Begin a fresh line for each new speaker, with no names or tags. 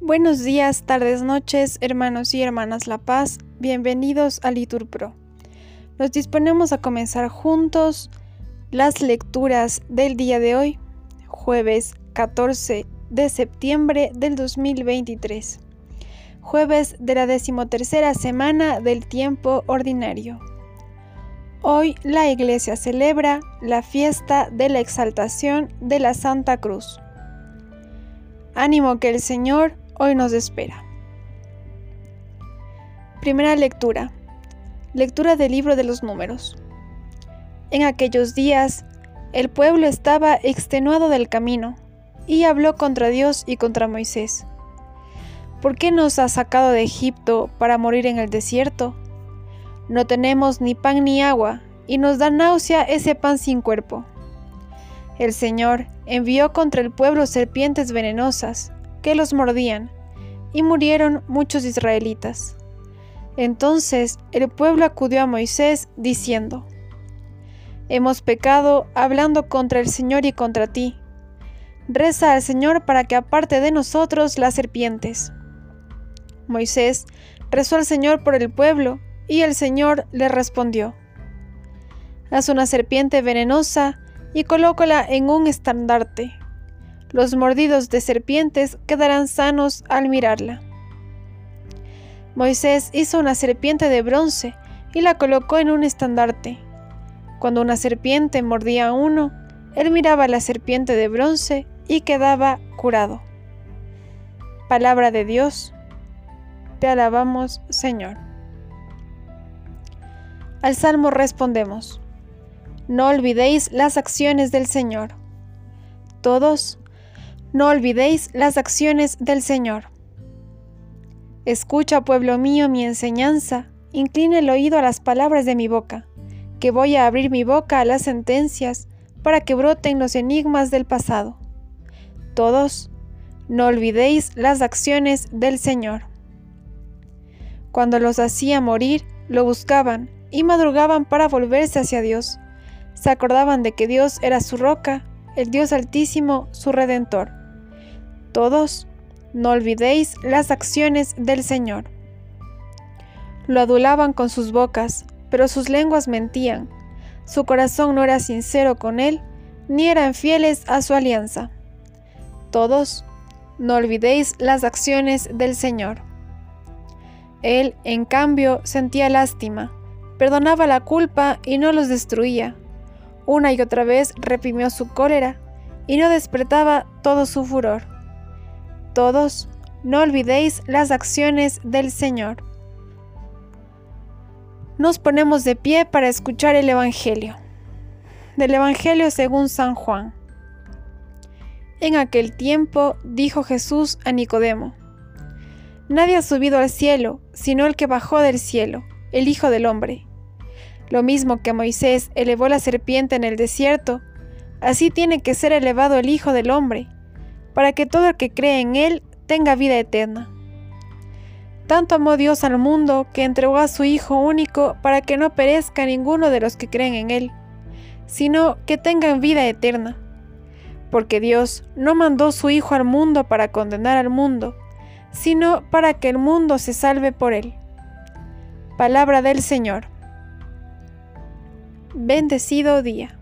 Buenos días, tardes, noches, hermanos y hermanas La Paz, bienvenidos a Litur Pro. Nos disponemos a comenzar juntos las lecturas del día de hoy, jueves 14 de septiembre del 2023, jueves de la decimotercera semana del tiempo ordinario. Hoy la Iglesia celebra la fiesta de la exaltación de la Santa Cruz. Ánimo que el Señor hoy nos espera. Primera lectura. Lectura del libro de los números. En aquellos días, el pueblo estaba extenuado del camino y habló contra Dios y contra Moisés. ¿Por qué nos has sacado de Egipto para morir en el desierto? No tenemos ni pan ni agua, y nos da náusea ese pan sin cuerpo. El Señor envió contra el pueblo serpientes venenosas, que los mordían, y murieron muchos israelitas. Entonces el pueblo acudió a Moisés, diciendo, Hemos pecado hablando contra el Señor y contra ti. Reza al Señor para que aparte de nosotros las serpientes. Moisés rezó al Señor por el pueblo, y el Señor le respondió, Haz una serpiente venenosa y colócala en un estandarte los mordidos de serpientes quedarán sanos al mirarla. Moisés hizo una serpiente de bronce y la colocó en un estandarte. Cuando una serpiente mordía a uno, él miraba la serpiente de bronce y quedaba curado. Palabra de Dios. Te alabamos, Señor. Al Salmo respondemos. No olvidéis las acciones del Señor. Todos no olvidéis las acciones del Señor. Escucha, pueblo mío, mi enseñanza, inclina el oído a las palabras de mi boca, que voy a abrir mi boca a las sentencias, para que broten los enigmas del pasado. Todos, no olvidéis las acciones del Señor. Cuando los hacía morir, lo buscaban y madrugaban para volverse hacia Dios. Se acordaban de que Dios era su roca, el Dios altísimo, su redentor todos, no olvidéis las acciones del Señor. Lo adulaban con sus bocas, pero sus lenguas mentían. Su corazón no era sincero con él, ni eran fieles a su alianza. Todos, no olvidéis las acciones del Señor. Él, en cambio, sentía lástima, perdonaba la culpa y no los destruía. Una y otra vez reprimió su cólera y no despertaba todo su furor todos, no olvidéis las acciones del Señor. Nos ponemos de pie para escuchar el Evangelio. Del Evangelio según San Juan. En aquel tiempo dijo Jesús a Nicodemo, Nadie ha subido al cielo, sino el que bajó del cielo, el Hijo del Hombre. Lo mismo que Moisés elevó la serpiente en el desierto, así tiene que ser elevado el Hijo del Hombre para que todo el que cree en Él tenga vida eterna. Tanto amó Dios al mundo que entregó a su Hijo único para que no perezca ninguno de los que creen en Él, sino que tengan vida eterna. Porque Dios no mandó su Hijo al mundo para condenar al mundo, sino para que el mundo se salve por Él. Palabra del Señor. Bendecido día.